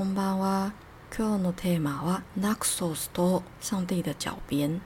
こんばんは。今日のテーマはナクソスと上帝的脚边。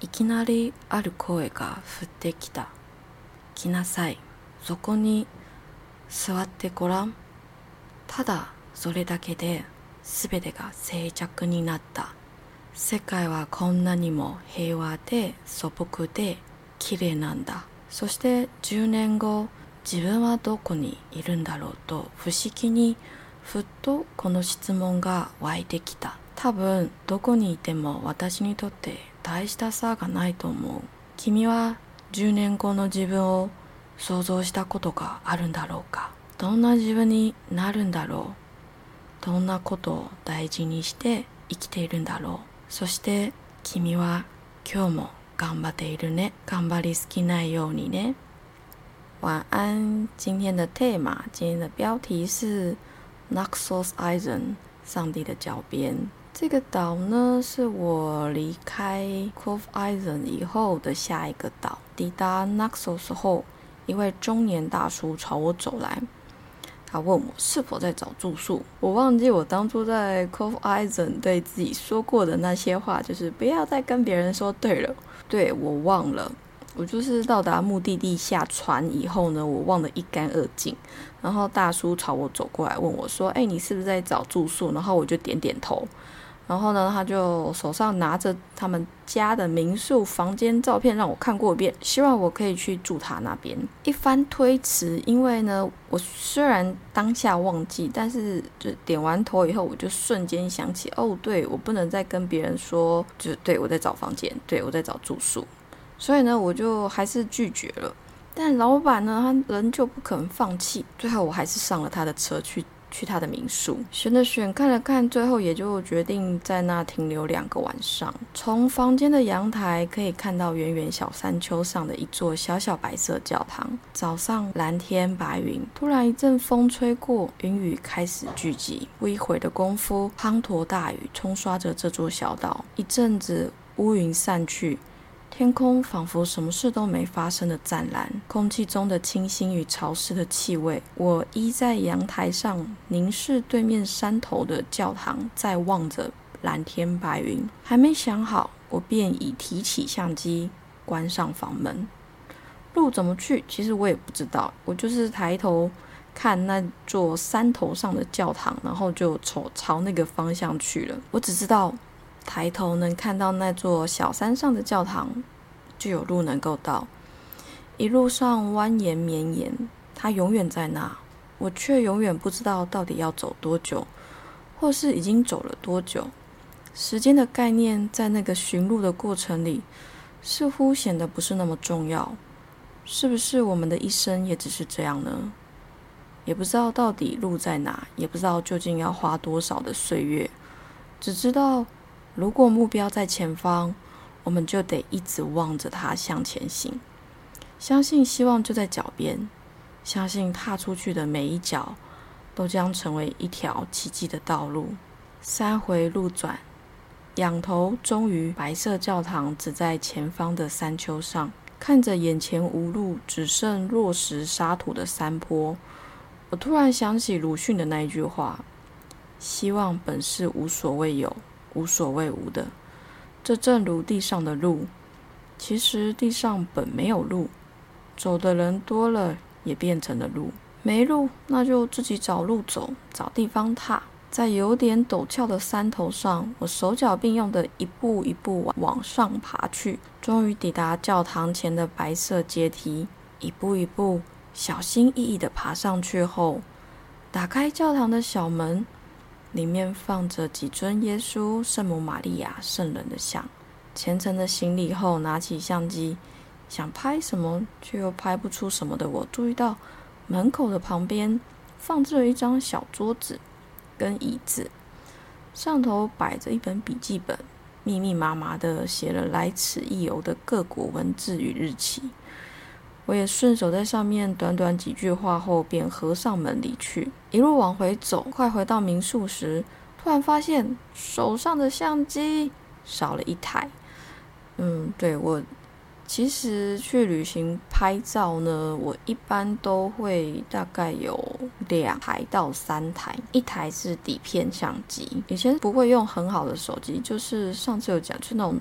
いきなりある声が降ってきた。来なさい。そこに座ってごらん。ただそれだけで全てが静寂になった。世界はこんなにも平和で素朴で綺麗なんだ。そして10年後、自分はどこにいるんだろうと不思議にふっとこの質問が湧いてきた。多分どこにいても私にとって大した差がないと思う。君は10年後の自分を想像したことがあるんだろうか。どんな自分になるんだろう。どんなことを大事にして生きているんだろう。そして君は今日も頑張っているね。頑張りすぎないようにね。晚安。今天的 t e 今天的标题是 Naxos Island 上帝的脚边这个岛呢，是我离开 Cove Island 以后的下一个岛。抵达 Naxos 后，一位中年大叔朝我走来，他问我是否在找住宿。我忘记我当初在 Cove Island 对自己说过的那些话，就是不要再跟别人说对了。对我忘了，我就是到达目的地下船以后呢，我忘得一干二净。然后大叔朝我走过来，问我说：“哎，你是不是在找住宿？”然后我就点点头。然后呢，他就手上拿着他们家的民宿房间照片让我看过一遍，希望我可以去住他那边。一番推辞，因为呢，我虽然当下忘记，但是就点完头以后，我就瞬间想起，哦，对我不能再跟别人说，就是对我在找房间，对我在找住宿，所以呢，我就还是拒绝了。但老板呢，他仍旧不肯放弃，最后我还是上了他的车去。去他的民宿，选了选，看了看，最后也就决定在那停留两个晚上。从房间的阳台可以看到远远小山丘上的一座小小白色教堂。早上蓝天白云，突然一阵风吹过，云雨开始聚集。不一会的功夫，滂沱大雨冲刷着这座小岛。一阵子乌云散去。天空仿佛什么事都没发生的湛蓝，空气中的清新与潮湿的气味。我依在阳台上，凝视对面山头的教堂，在望着蓝天白云。还没想好，我便已提起相机，关上房门。路怎么去？其实我也不知道。我就是抬头看那座山头上的教堂，然后就朝朝那个方向去了。我只知道。抬头能看到那座小山上的教堂，就有路能够到。一路上蜿蜒绵延，它永远在那，我却永远不知道到底要走多久，或是已经走了多久。时间的概念在那个寻路的过程里，似乎显得不是那么重要。是不是我们的一生也只是这样呢？也不知道到底路在哪，也不知道究竟要花多少的岁月，只知道。如果目标在前方，我们就得一直望着它向前行，相信希望就在脚边，相信踏出去的每一脚都将成为一条奇迹的道路。三回路转，仰头，终于白色教堂只在前方的山丘上，看着眼前无路，只剩落石沙土的山坡，我突然想起鲁迅的那一句话：“希望本是无所谓有。”无所谓无的，这正如地上的路，其实地上本没有路，走的人多了，也变成了路。没路，那就自己找路走，找地方踏。在有点陡峭的山头上，我手脚并用的一步一步往上爬去，终于抵达教堂前的白色阶梯。一步一步，小心翼翼地爬上去后，打开教堂的小门。里面放着几尊耶稣、圣母玛利亚、圣人的像。虔诚的行礼后，拿起相机，想拍什么却又拍不出什么的我，注意到门口的旁边放置了一张小桌子跟椅子，上头摆着一本笔记本，密密麻麻的写了来此一游的各国文字与日期。我也顺手在上面短短几句话后，便合上门离去。一路往回走，快回到民宿时，突然发现手上的相机少了一台。嗯，对我其实去旅行拍照呢，我一般都会大概有两台到三台，一台是底片相机，以前不会用很好的手机，就是上次有讲，就那种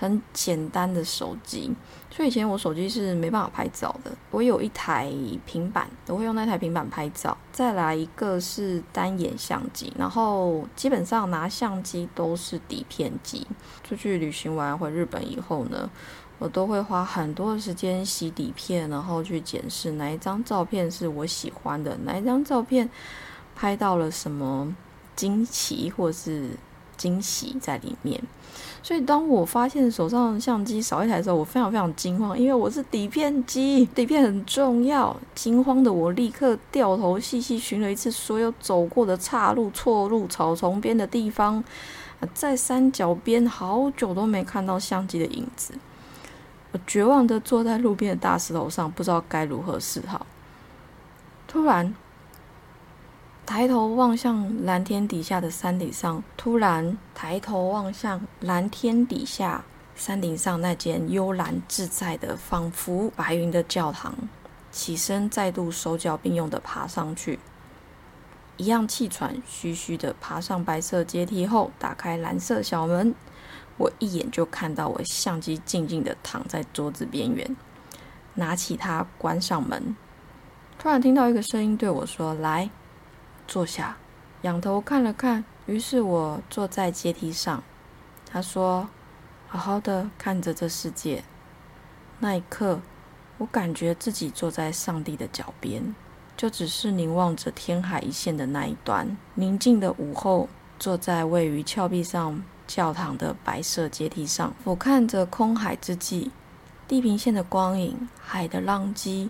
很简单的手机，所以以前我手机是没办法拍照的。我有一台平板，我会用那台平板拍照。再来一个是单眼相机，然后基本上拿相机都是底片机。出去旅行完回日本以后呢？我都会花很多的时间洗底片，然后去检视哪一张照片是我喜欢的，哪一张照片拍到了什么惊奇或是惊喜在里面。所以当我发现手上相机少一台的时候，我非常非常惊慌，因为我是底片机，底片很重要。惊慌的我立刻掉头细细寻了一次所有走过的岔路、错路、草丛边的地方，在山脚边好久都没看到相机的影子。我绝望的坐在路边的大石头上，不知道该如何是好。突然，抬头望向蓝天底下的山顶上，突然抬头望向蓝天底下山顶上那间幽蓝自在的、仿佛白云的教堂，起身再度手脚并用的爬上去，一样气喘吁吁的爬上白色阶梯后，打开蓝色小门。我一眼就看到我相机静静的躺在桌子边缘，拿起它关上门，突然听到一个声音对我说：“来，坐下。”仰头看了看，于是我坐在阶梯上。他说：“好好的看着这世界。”那一刻，我感觉自己坐在上帝的脚边，就只是凝望着天海一线的那一端。宁静的午后，坐在位于峭壁上。教堂的白色阶梯上，俯瞰着空海之际，地平线的光影、海的浪迹、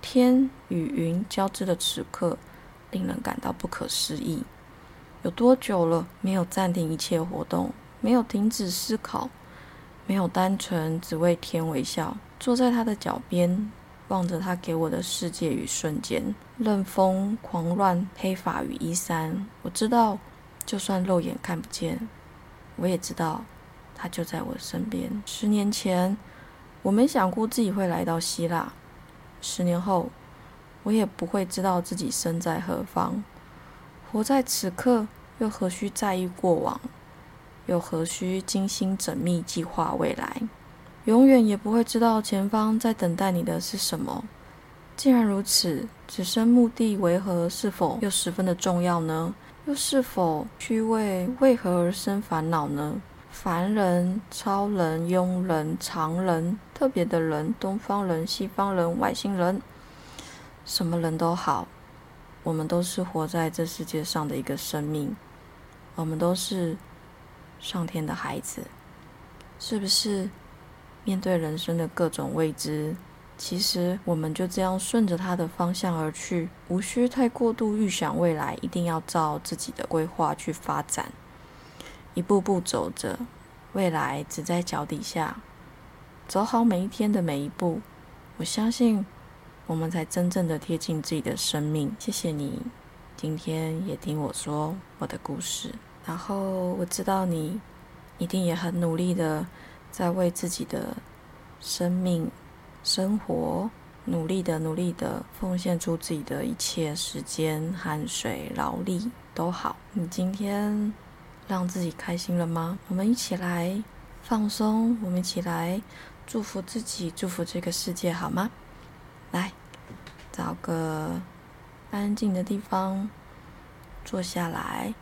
天与云交织的此刻，令人感到不可思议。有多久了，没有暂停一切活动，没有停止思考，没有单纯只为天微笑，坐在他的脚边，望着他给我的世界与瞬间，任风狂乱，黑发与衣衫。我知道，就算肉眼看不见。我也知道，他就在我身边。十年前，我没想过自己会来到希腊；十年后，我也不会知道自己身在何方。活在此刻，又何须在意过往？又何须精心缜密计划未来？永远也不会知道前方在等待你的是什么。既然如此，此生目的为何？是否又十分的重要呢？又是否去为为何而生烦恼呢？凡人、超人、庸人、常人、特别的人、东方人、西方人、外星人，什么人都好，我们都是活在这世界上的一个生命，我们都是上天的孩子，是不是？面对人生的各种未知。其实我们就这样顺着它的方向而去，无需太过度预想未来，一定要照自己的规划去发展，一步步走着，未来只在脚底下，走好每一天的每一步，我相信我们才真正的贴近自己的生命。谢谢你今天也听我说我的故事，然后我知道你一定也很努力的在为自己的生命。生活，努力的，努力的，奉献出自己的一切时间、汗水、劳力都好。你今天让自己开心了吗？我们一起来放松，我们一起来祝福自己，祝福这个世界，好吗？来，找个安静的地方坐下来，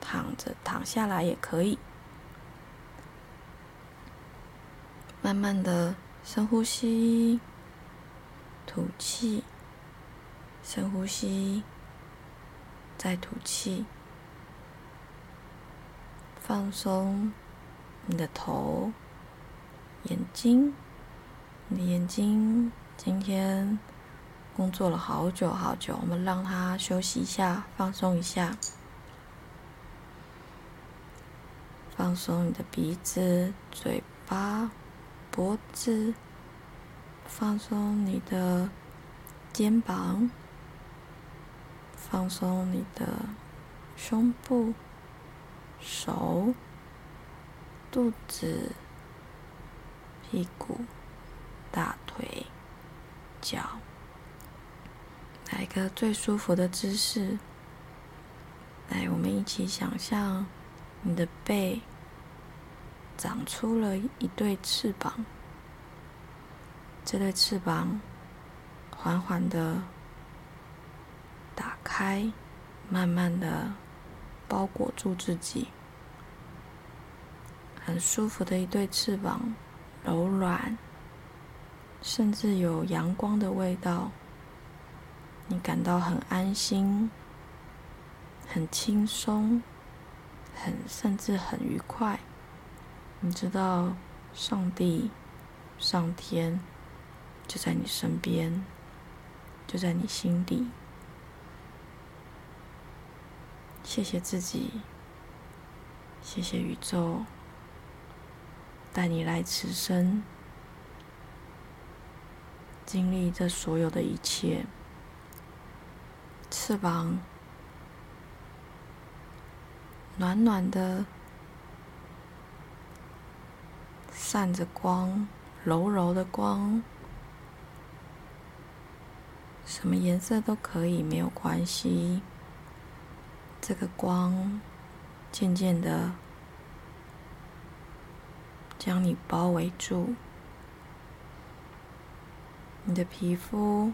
躺着，躺下来也可以，慢慢的。深呼吸，吐气，深呼吸，再吐气，放松你的头、眼睛。你的眼睛今天工作了好久好久，我们让它休息一下，放松一下。放松你的鼻子、嘴巴。脖子，放松你的肩膀，放松你的胸部、手、肚子、屁股、大腿、脚，来一个最舒服的姿势。来，我们一起想象你的背长出了一对翅膀，这对翅膀缓缓的打开，慢慢的包裹住自己，很舒服的一对翅膀，柔软，甚至有阳光的味道，你感到很安心。很轻松，很甚至很愉快。你知道，上帝、上天就在你身边，就在你心底。谢谢自己，谢谢宇宙，带你来此生，经历这所有的一切。翅膀。暖暖的，散着光，柔柔的光，什么颜色都可以，没有关系。这个光渐渐的将你包围住，你的皮肤，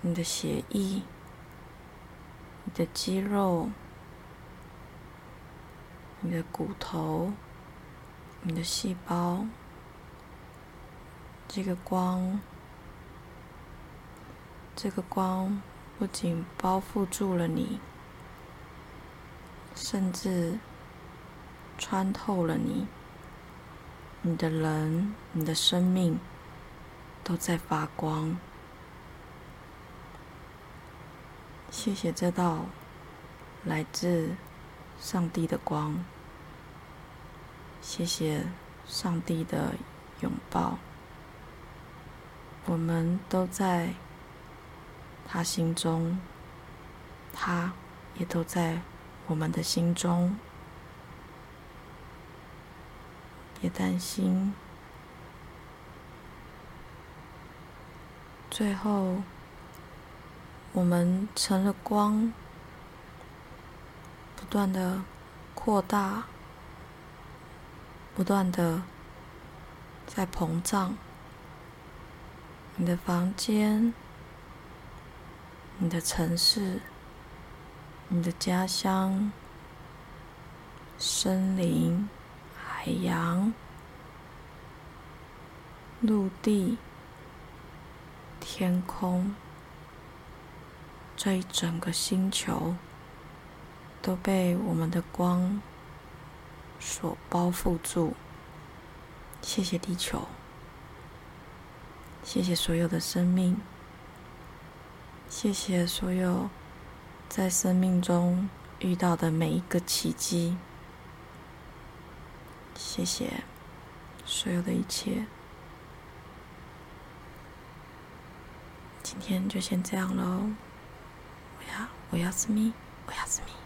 你的血液，你的肌肉。你的骨头，你的细胞，这个光，这个光不仅包覆住了你，甚至穿透了你。你的人，你的生命，都在发光。谢谢这道来自上帝的光。谢谢上帝的拥抱，我们都在他心中，他也都在我们的心中。别担心，最后我们成了光，不断的扩大。不断的在膨胀，你的房间、你的城市、你的家乡、森林、海洋、陆地、天空，这一整个星球都被我们的光。所包覆住。谢谢地球，谢谢所有的生命，谢谢所有在生命中遇到的每一个奇迹，谢谢所有的一切。今天就先这样喽，我要我要是蜜，我要是蜜。